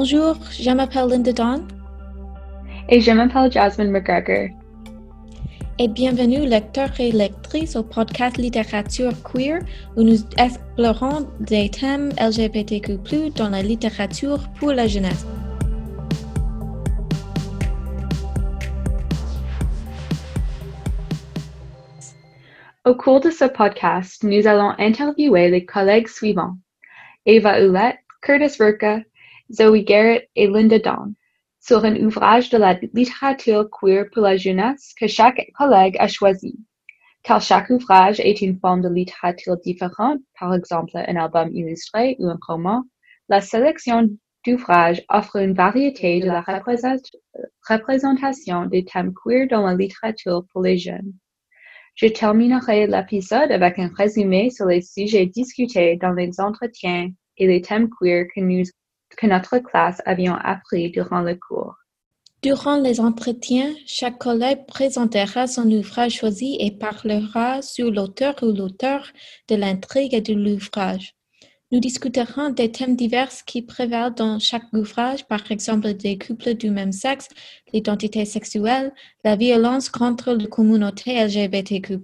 Bonjour, je m'appelle Linda Dawn. Et je m'appelle Jasmine McGregor. Et bienvenue lecteurs et lectrices au podcast Littérature queer où nous explorons des thèmes LGBTQ+ dans la littérature pour la jeunesse. Au cours de ce podcast, nous allons interviewer les collègues suivants. Eva Oulette, Curtis Verka, Zoe Garrett et Linda Dawn sur un ouvrage de la littérature queer pour la jeunesse que chaque collègue a choisi. Car chaque ouvrage est une forme de littérature différente, par exemple un album illustré ou un roman, la sélection d'ouvrages offre une variété de la représentation des thèmes queer dans la littérature pour les jeunes. Je terminerai l'épisode avec un résumé sur les sujets discutés dans les entretiens et les thèmes queer que, nous, que notre classe avions appris durant le cours. Durant les entretiens, chaque collègue présentera son ouvrage choisi et parlera sur l'auteur ou l'auteur de l'intrigue de l'ouvrage. Nous discuterons des thèmes divers qui prévalent dans chaque ouvrage, par exemple des couples du même sexe, l'identité sexuelle, la violence contre la communauté LGBTQ+,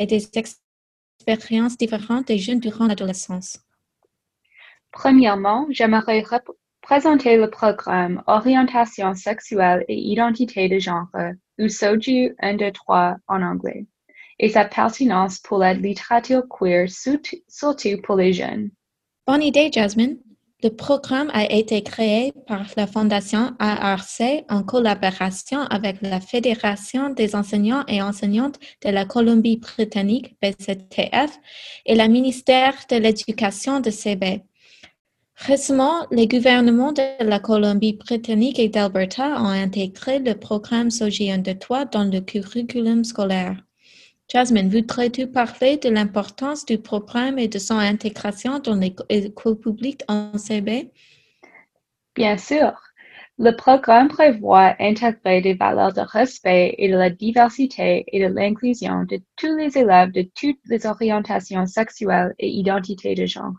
et des expériences différentes des jeunes durant l'adolescence. Premièrement, j'aimerais présenter le programme Orientation sexuelle et identité de genre, ou SOJU 1, 2, 3 en anglais, et sa pertinence pour la littérature queer, surtout pour les jeunes. Bonne idée, Jasmine. Le programme a été créé par la Fondation ARC en collaboration avec la Fédération des enseignants et enseignantes de la Colombie-Britannique, BCTF, et le ministère de l'Éducation de CB. Récemment, les gouvernements de la Colombie-Britannique et d'Alberta ont intégré le programme SOGI 1 3 dans le curriculum scolaire. Jasmine, voudrais-tu parler de l'importance du programme et de son intégration dans l'école publique en CB? Bien sûr. Le programme prévoit intégrer des valeurs de respect et de la diversité et de l'inclusion de tous les élèves de toutes les orientations sexuelles et identités de genre.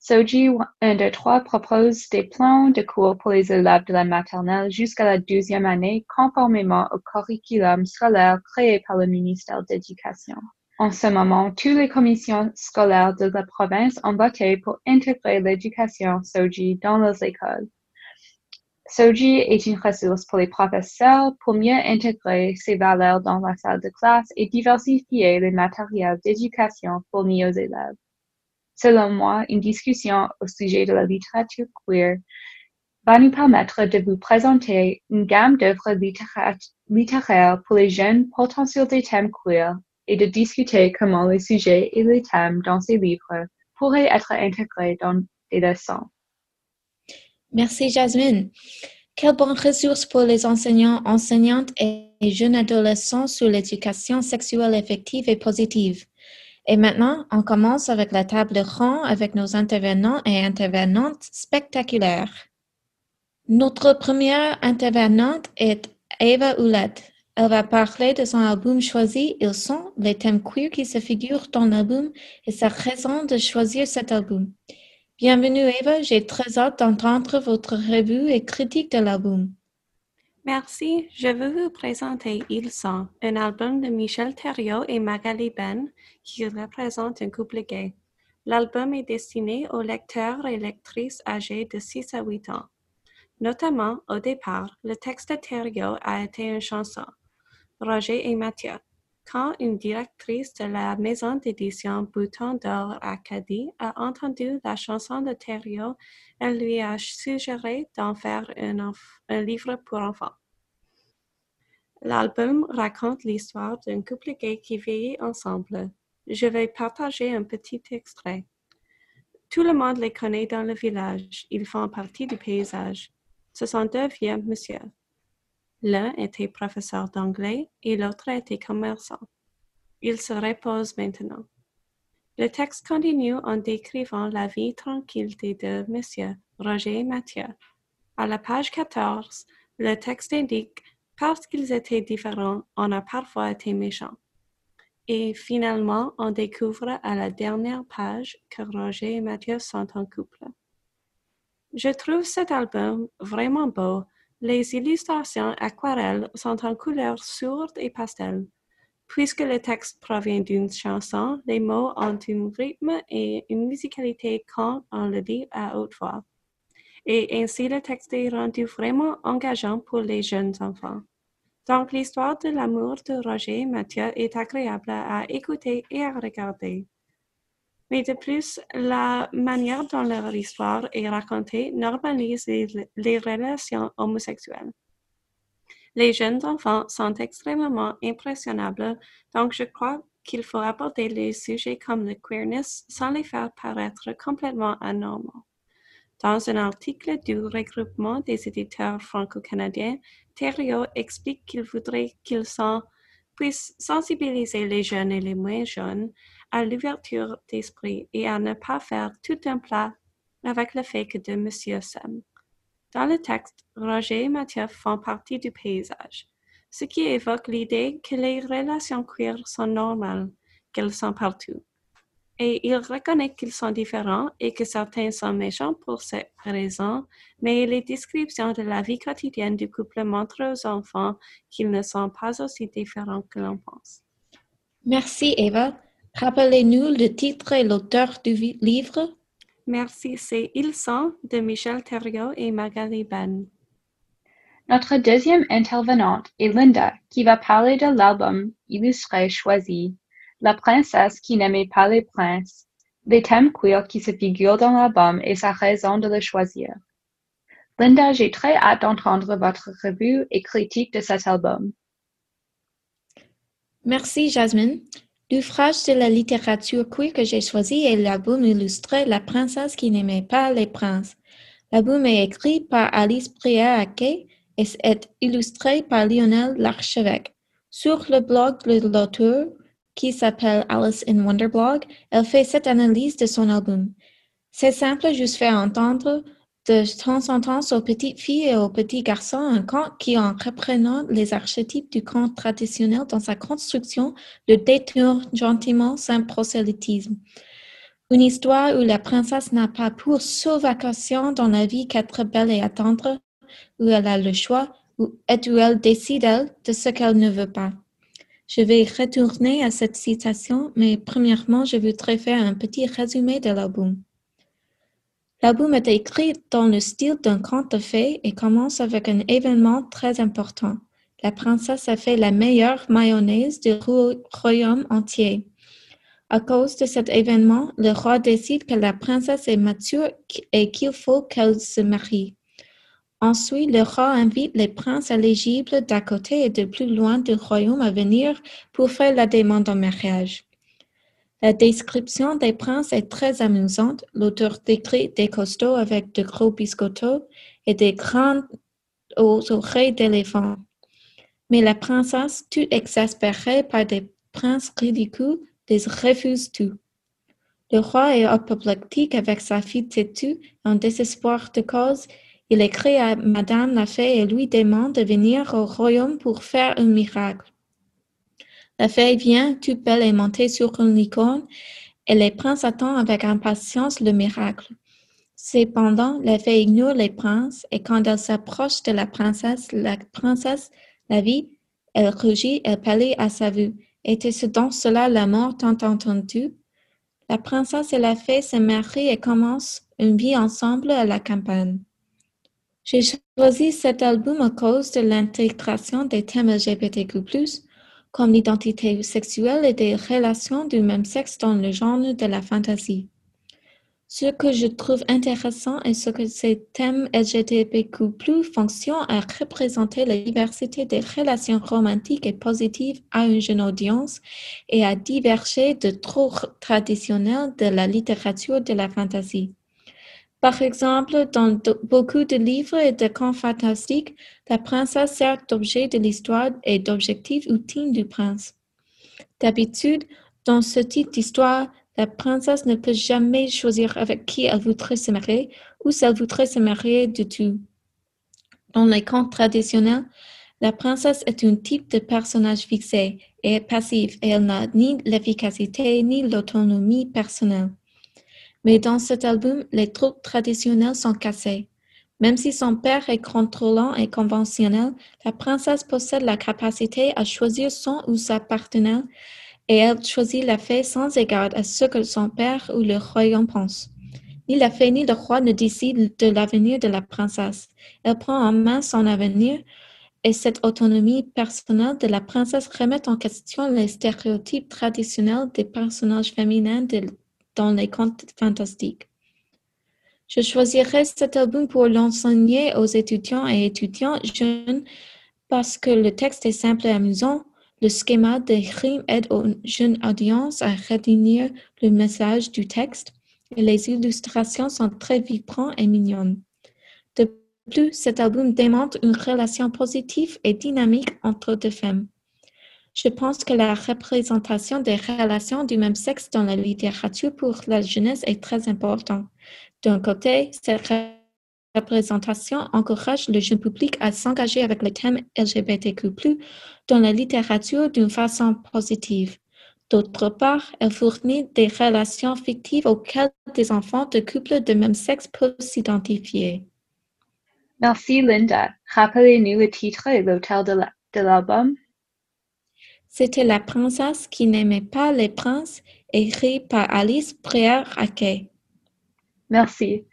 SOGI 1, 2, 3 propose des plans de cours pour les élèves de la maternelle jusqu'à la deuxième année conformément au curriculum scolaire créé par le ministère d'Éducation. En ce moment, toutes les commissions scolaires de la province ont voté pour intégrer l'éducation SOGI dans les écoles. SOGI est une ressource pour les professeurs pour mieux intégrer ces valeurs dans la salle de classe et diversifier les matériels d'éducation fournis aux élèves. Selon moi, une discussion au sujet de la littérature queer va nous permettre de vous présenter une gamme d'œuvres littéraires pour les jeunes potentiels des thèmes queer et de discuter comment les sujets et les thèmes dans ces livres pourraient être intégrés dans des leçons. Merci Jasmine. Quelle bonne ressource pour les enseignants, enseignantes et jeunes adolescents sur l'éducation sexuelle effective et positive. Et maintenant, on commence avec la table ronde avec nos intervenants et intervenantes spectaculaires. Notre première intervenante est Eva Oulette. Elle va parler de son album choisi, Ils sont, les thèmes queer qui se figurent dans l'album et sa raison de choisir cet album. Bienvenue Eva, j'ai très hâte d'entendre votre revue et critique de l'album. Merci. Je veux vous présenter Ils sont, un album de Michel Thériault et Magali Ben qui représente un couple gay. L'album est destiné aux lecteurs et lectrices âgés de 6 à 8 ans. Notamment, au départ, le texte de Thériault a été une chanson, Roger et Mathieu. Quand une directrice de la maison d'édition Bouton d'Or Acadie a entendu la chanson de Thériault, elle lui a suggéré d'en faire un, livre pour enfants. L'album raconte l'histoire d'un couple gay qui vieillit ensemble. Je vais partager un petit extrait. Tout le monde les connaît dans le village. Ils font partie du paysage. Ce sont deux vieux messieurs. L'un était professeur d'anglais et l'autre était commerçant. Il se repose maintenant. Le texte continue en décrivant la vie tranquille des deux messieurs, Roger et Mathieu. À la page 14, le texte indique parce qu'ils étaient différents, on a parfois été méchants. Et finalement, on découvre à la dernière page que Roger et Mathieu sont en couple. Je trouve cet album vraiment beau. Les illustrations aquarelles sont en couleurs sourdes et pastel. Puisque le texte provient d'une chanson, les mots ont un rythme et une musicalité quand on le lit à haute voix. Et ainsi le texte est rendu vraiment engageant pour les jeunes enfants. Donc l'histoire de l'amour de Roger et Mathieu est agréable à écouter et à regarder. Mais de plus, la manière dont leur histoire est racontée normalise les, relations homosexuelles. Les jeunes enfants sont extrêmement impressionnables, donc je crois qu'il faut aborder les sujets comme le queerness sans les faire paraître complètement anormaux. Dans un article du regroupement des éditeurs franco-canadiens, Thériault explique qu'il voudrait qu'ils puissent sensibiliser les jeunes et les moins jeunes à l'ouverture d'esprit et à ne pas faire tout un plat avec le fait que deux monsieur s'aiment. Dans le texte, Roger et Mathieu font partie du paysage, ce qui évoque l'idée que les relations queer sont normales, qu'elles sont partout. Et il reconnaît qu'ils sont différents et que certains sont méchants pour cette raison, mais les descriptions de la vie quotidienne du couple montrent aux enfants qu'ils ne sont pas aussi différents que l'on pense. Merci Eva. Rappelez-nous le titre et l'auteur du livre. Merci, c'est Ils sont de Michel Thériault et Magali Ben. Notre deuxième intervenante est Linda, qui va parler de l'album illustré choisi, La princesse qui n'aimait pas les princes, les thèmes queer qui se figurent dans l'album et sa raison de le choisir. Linda, j'ai très hâte d'entendre votre revue et critique de cet album. Merci, Jasmine. L'ouvrage de la littérature queer que j'ai choisi est l'album illustré La princesse qui n'aimait pas les princes. L'album est écrit par Alice Prière-Aquet et est illustré par Lionel Larchevêque. Sur le blog de l'auteur, qui s'appelle Alice in Wonderblog, elle fait cette analyse de son album. C'est simple, juste faire entendre de temps en temps aux petites filles et aux petits garçons un conte qui, en reprenant les archétypes du conte traditionnel dans sa construction, le détourne gentiment sans prosélytisme. Une histoire où la princesse n'a pas pour seule vocation dans la vie qu'être belle et attendre, où elle a le choix, et où elle décide, de ce qu'elle ne veut pas. Je vais retourner à cette citation, mais premièrement, je voudrais faire un petit résumé de l'album. L'album est écrit dans le style d'un conte de fées et commence avec un événement très important. La princesse a fait la meilleure mayonnaise du royaume entier. À cause de cet événement, le roi décide que la princesse est mature et qu'il faut qu'elle se marie. Ensuite, le roi invite les princes éligibles d'à côté et de plus loin du royaume à venir pour faire la demande en mariage. La description des princes est très amusante. L'auteur décrit des costauds avec de gros biscottos et des grandes oreilles d'éléphant. Mais la princesse, toute exaspérée par des princes ridicules, les refuse tout. Le roi est apoplectique avec sa fille têtue, en désespoir de cause. Il écrit à Madame la Fée et lui demande de venir au royaume pour faire un miracle. La fée vient, toute belle et montée sur une licorne, et les princes attendent avec impatience le miracle. Cependant, la fée ignore les princes, et quand elle s'approche de la princesse, la princesse la vit, elle rougit, elle pâlit à sa vue. Était-ce donc cela la mort tant entendue? La princesse et la fée se marient et commencent une vie ensemble à la campagne. J'ai choisi cet album à cause de l'intégration des thèmes LGBTQ+, comme l'identité sexuelle et des relations du même sexe dans le genre de la fantasy. Ce que je trouve intéressant est ce que ces thèmes LGBTQ+, fonctionnent à représenter la diversité des relations romantiques et positives à une jeune audience et à diverger de trop traditionnels de la littérature de la fantasy. Par exemple, dans beaucoup de livres et de contes fantastiques, la princesse sert d'objet de l'histoire et d'objectif ultime du prince. D'habitude, dans ce type d'histoire, la princesse ne peut jamais choisir avec qui elle voudrait se marier ou si elle voudrait se marier du tout. Dans les contes traditionnels, la princesse est un type de personnage fixé et passif et elle n'a ni l'efficacité ni l'autonomie personnelle. Mais dans cet album, les troupes traditionnelles sont cassées. Même si son père est contrôlant et conventionnel, la princesse possède la capacité à choisir son ou sa partenaire et elle choisit la fée sans égard à ce que son père ou le royaume pense. Ni la fée ni le roi ne décident de l'avenir de la princesse. Elle prend en main son avenir et cette autonomie personnelle de la princesse remet en question les stéréotypes traditionnels des personnages féminins dans les contes fantastiques. Je choisirai cet album pour l'enseigner aux étudiants et étudiantes jeunes parce que le texte est simple et amusant. Le schéma des rimes aide aux jeunes audiences à retenir le message du texte et les illustrations sont très vibrantes et mignonnes. De plus, cet album démontre une relation positive et dynamique entre deux femmes. Je pense que la représentation des relations du même sexe dans la littérature pour la jeunesse est très importante. D'un côté, cette représentation encourage le jeune public à s'engager avec les thèmes LGBTQ+, dans la littérature d'une façon positive. D'autre part, elle fournit des relations fictives auxquelles des enfants de couples de même sexe peuvent s'identifier. Merci Linda. Rappelez-nous le titre et l'auteur de l'album. C'était La princesse qui n'aimait pas les princes, écrit par Alice Préer-Raquet. Merci.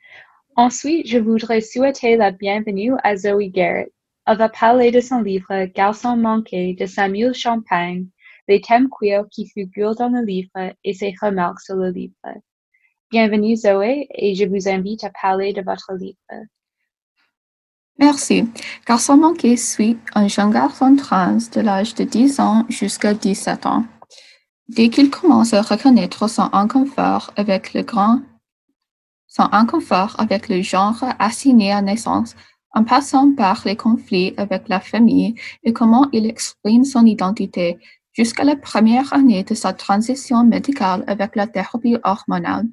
Ensuite, je voudrais souhaiter la bienvenue à Zoe Garrett. Elle va parler de son livre Garçon manqué de Samuel Champagne, les thèmes queer qui figurent dans le livre et ses remarques sur le livre. Bienvenue Zoé et je vous invite à parler de votre livre. Merci. Garçon manqué suit un jeune garçon trans de l'âge de 10 ans jusqu'à 17 ans. Dès qu'il commence à reconnaître son inconfort avec le grand son inconfort avec le genre assigné à naissance, en passant par les conflits avec la famille et comment il exprime son identité jusqu'à la première année de sa transition médicale avec la thérapie hormonale.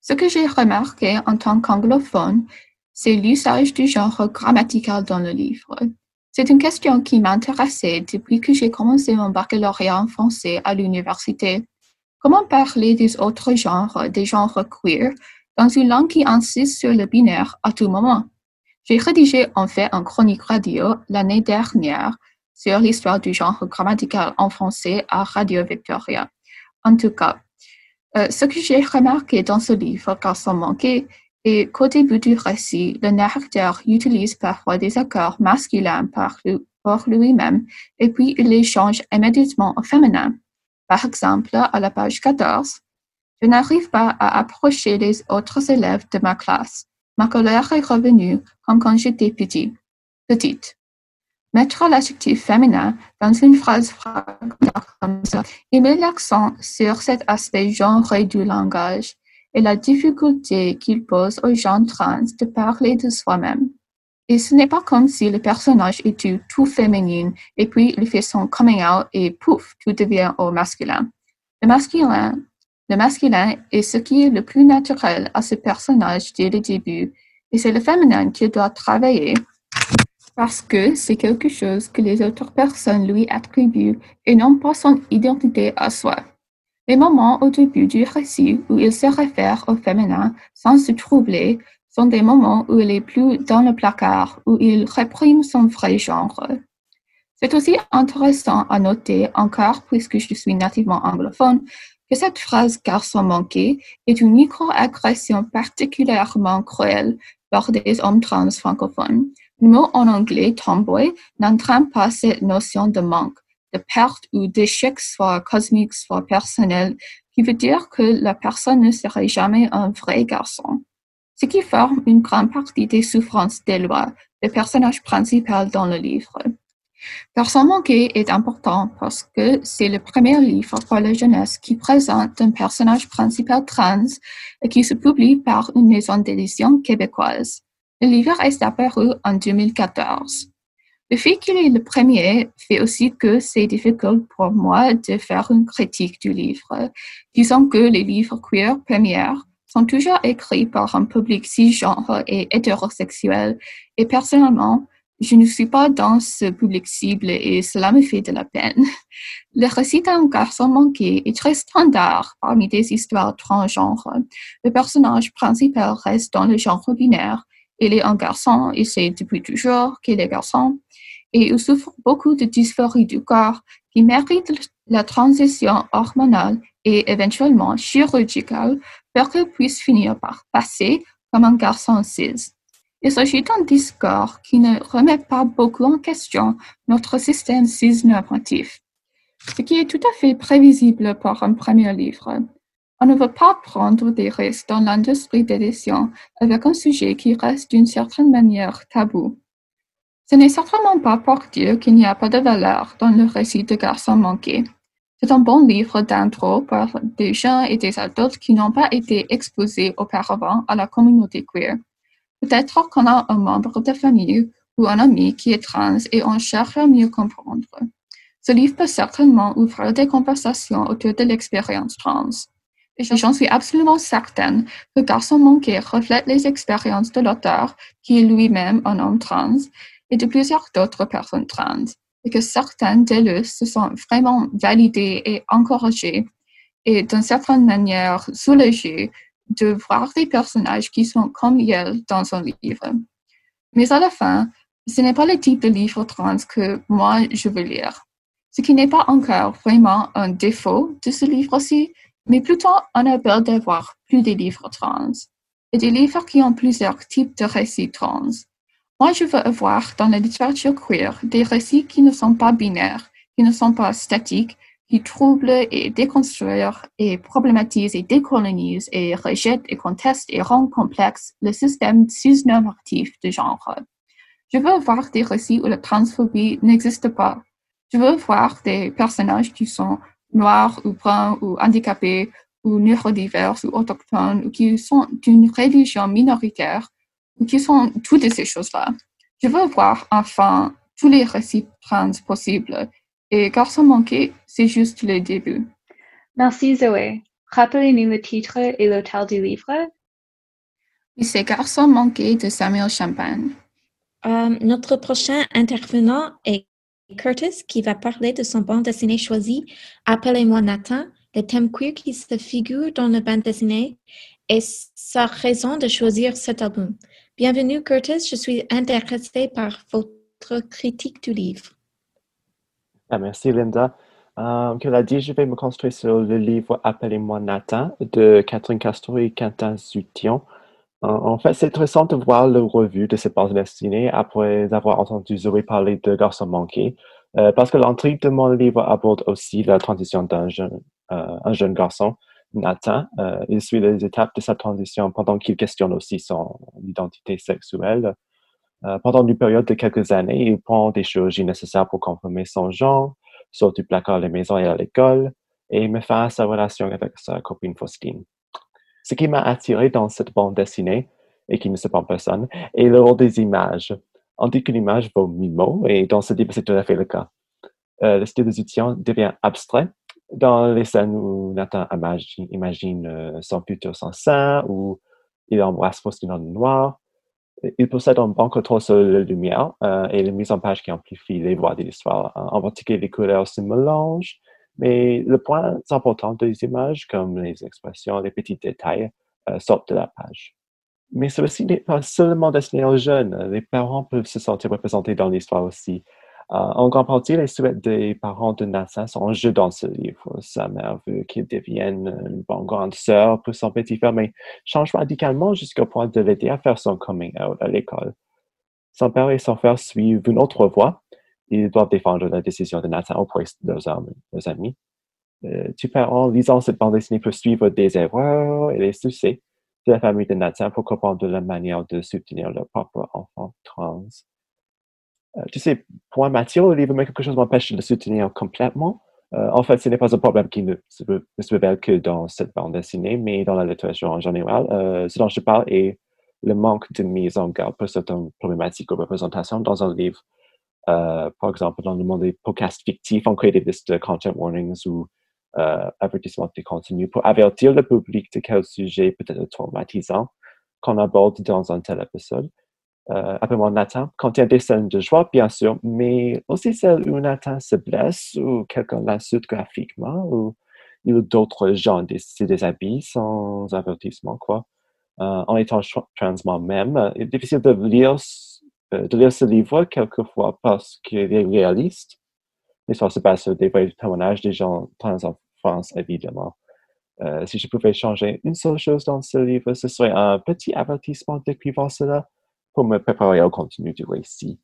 Ce que j'ai remarqué en tant qu'anglophone, c'est l'usage du genre grammatical dans le livre. C'est une question qui m'intéressait depuis que j'ai commencé mon baccalauréat en français à l'université. Comment parler des autres genres, des genres queer, dans une langue qui insiste sur le binaire à tout moment? J'ai rédigé en fait un chronique radio l'année dernière sur l'histoire du genre grammatical en français à Radio Victoria. En tout cas, euh, ce que j'ai remarqué dans ce livre, Garçon manqué, est qu'au début du récit, le narrateur utilise parfois des accords masculins pour lui-même et puis il les change immédiatement au féminin. Par exemple, à la page 14, je n'arrive pas à approcher les autres élèves de ma classe. Ma colère est revenue comme quand j'étais petit, petite. Mettre l'adjectif féminin dans une phrase comme ça, il met l'accent sur cet aspect genré du langage et la difficulté qu'il pose aux gens trans de parler de soi-même. Et ce n'est pas comme si le personnage était tout féminin et puis il fait son coming out et pouf, tout devient au masculin. Le masculin le masculin est ce qui est le plus naturel à ce personnage dès le début, et c'est le féminin qui doit travailler parce que c'est quelque chose que les autres personnes lui attribuent et non pas son identité à soi. Les moments au début du récit où il se réfère au féminin sans se troubler sont des moments où il est plus dans le placard, où il réprime son vrai genre. C'est aussi intéressant à noter encore, puisque je suis nativement anglophone, que cette phrase garçon manqué est une microagression particulièrement cruelle lors des hommes trans francophones. Le mot en anglais tomboy n'entraîne pas cette notion de manque, de perte ou d'échec soit cosmique, soit personnel, qui veut dire que la personne ne serait jamais un vrai garçon. Ce qui forme une grande partie des souffrances d'Eloi, le personnage principal dans le livre. Garçon manqué est important parce que c'est le premier livre pour la jeunesse qui présente un personnage principal trans et qui se publie par une maison d'édition québécoise. Le livre est apparu en 2014. Le fait qu'il est le premier fait aussi que c'est difficile pour moi de faire une critique du livre. Disons que les livres queer premiers sont toujours écrits par un public cisgenre et hétérosexuel et personnellement, je ne suis pas dans ce public cible et cela me fait de la peine. Le récit d'un garçon manqué est très standard parmi des histoires transgenres. Le personnage principal reste dans le genre binaire Il est un garçon, il sait depuis toujours qu'il est garçon, et il souffre beaucoup de dysphorie du corps qui mérite la transition hormonale et éventuellement chirurgicale pour qu'il puisse finir par passer comme un garçon cis. Il s'agit d'un discours qui ne remet pas beaucoup en question notre système cis-normatif, ce qui est tout à fait prévisible pour un premier livre. On ne veut pas prendre des risques dans l'industrie d'édition avec un sujet qui reste d'une certaine manière tabou. Ce n'est certainement pas pour dire qu'il n'y a pas de valeur dans le récit de Garçon manqué. C'est un bon livre d'intro pour des gens et des adultes qui n'ont pas été exposés auparavant à la communauté queer. Peut-être qu'on a un membre de famille ou un ami qui est trans et on cherche à mieux comprendre. Ce livre peut certainement ouvrir des conversations autour de l'expérience trans. J'en suis absolument certaine que Garçon manqué reflète les expériences de l'auteur, qui est lui-même un homme trans, et de plusieurs autres personnes trans, et que certaines d'elles se sont vraiment validées et encouragées, et d'une certaine manière soulagées de voir des personnages qui sont comme elles dans un livre. Mais à la fin, ce n'est pas le type de livre trans que moi je veux lire. Ce qui n'est pas encore vraiment un défaut de ce livre-ci, mais plutôt un appel d'avoir plus de livres trans et des livres qui ont plusieurs types de récits trans. Moi, je veux avoir dans la littérature queer des récits qui ne sont pas binaires, qui ne sont pas statiques, qui troublent et déconstruisent et problématisent et décolonisent et rejettent et contestent et rendent complexe le système cis-normatif de genre. Je veux voir des récits où la transphobie n'existe pas. Je veux voir des personnages qui sont noirs ou bruns ou handicapés ou neurodivers ou autochtones ou qui sont d'une religion minoritaire ou qui sont toutes ces choses-là. Je veux voir enfin tous les récits trans possibles et Garçon manqué, c'est juste le début. Merci Zoé. Rappelez-nous le titre et l'auteur du livre. c'est Garçon manqué de Samuel Champagne. Euh, notre prochain intervenant est Curtis qui va parler de son bande dessinée choisi Appelez-moi Nathan, le thème queer qui se figure dans le bande dessinée et sa raison de choisir cet album. Bienvenue Curtis, je suis intéressée par votre critique du livre. Ah, merci Linda. Euh, comme l'a dit, je vais me concentrer sur le livre Appelez-moi Nathan de Catherine Castro et Quentin Zution. En fait, c'est intéressant de voir le revue de cette bande dessinée après avoir entendu Zoé parler de Garçon manqué, euh, parce que l'intrigue de mon livre aborde aussi la transition d'un jeune, euh, garçon, Nathan. Euh, il suit les étapes de sa transition pendant qu'il questionne aussi son identité sexuelle. pendant une période de quelques années, il prend des chirurgies nécessaires pour confirmer son genre, sort du placard à la maison et à l'école, et met fin à sa relation avec sa copine Faustine. Ce qui m'a attiré dans cette bande dessinée, et qui ne se pas personne, est le rôle des images. On dit qu'une image vaut mille mots, et dans ce livre, c'est tout à fait le cas. Euh, le style de Zutian devient abstrait dans les scènes où Nathan imagine, euh, son futur sans sein, où il embrasse Faustine le noir. Il possède un bon contrôle sur la lumière euh, et la mise en page qui amplifie les voix de l'histoire. En particulier, les couleurs se mélangent mais le point important des images, comme les expressions, les petits détails, euh, sortent de la page. Mais ceci n'est pas seulement destiné aux jeunes. Les parents peuvent se sentir représentés dans l'histoire aussi. Euh, en grande partie, les souhaits des parents de Nathan sont en jeu dans ce livre. Sa mère veut qu'il devienne une bonne grande sœur pour son petit frère, mais change radicalement jusqu'au point de l'aider à faire son coming out à l'école. Son père et son frère suivent une autre voie, ils doivent défendre la décision de Nathan auprès de leurs, amis. Euh, tu peux, en lisant cette bande dessinée, pour suivre des erreurs et les succès de la famille de Nathan pour comprendre la manière de soutenir leur propre enfant trans. Euh, tu sais, pour un matière au livre, quelque chose m'empêche de le soutenir complètement. Euh, en fait, ce n'est pas un problème qui ne se, révèle que dans cette bande dessinée, mais dans la littérature en général. ce dont je parle est le manque de mise en garde pour certaines problématiques ou représentations dans un livre euh, par exemple, dans le monde des podcasts fictifs, on crée des listes de content warnings ou euh, avertissements de contenu pour avertir le public de quel sujet peut-être traumatisant qu'on aborde dans un tel épisode. Euh, Appelle-moi Nathan contient des scènes de joie, bien sûr, mais aussi celles où Nathan se blesse ou quelqu'un l'insulte graphiquement ou, d'autres gens se déshabillent sans avertissement, quoi. euh, en étant trans moi-même. Il est difficile de lire, de lire ce livre quelquefois parce qu'il est réaliste. L'histoire se passe sur des vrais témoignages des gens trans en France, évidemment. si je pouvais changer une seule chose dans ce livre, ce serait un petit avertissement d'écrivant cela pour me préparer au contenu du récit.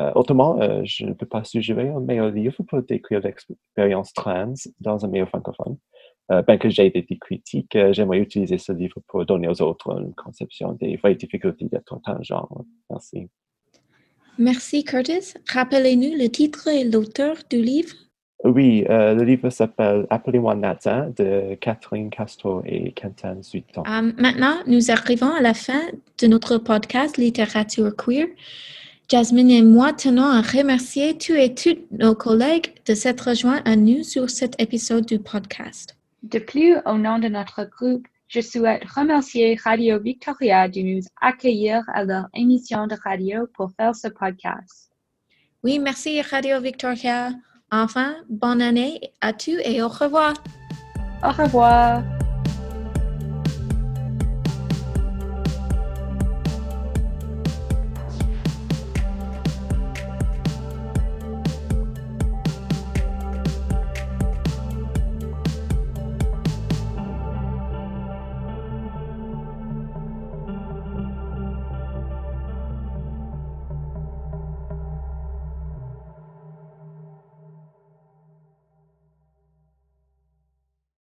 Euh, autrement, euh, je ne peux pas suggérer un meilleur livre pour décrire l'expérience trans dans un milieu francophone. Euh, bien que j'ai des critiques, j'aimerais utiliser ce livre pour donner aux autres une conception des vraies difficultés d'être transgenre. Merci. Merci, Curtis. Rappelez-nous le titre et l'auteur du livre. Oui, le livre s'appelle Appelez-moi Nathan de Catherine Castro et Quentin Zuiton. maintenant, nous arrivons à la fin de notre podcast Littérature queer. Jasmine et moi tenons à remercier tous et toutes nos collègues de s'être rejoints à nous sur cet épisode du podcast. De plus, au nom de notre groupe, je souhaite remercier Radio Victoria de nous accueillir à leur émission de radio pour faire ce podcast. Oui, merci Radio Victoria. Enfin, bonne année à tous et au revoir. Au revoir.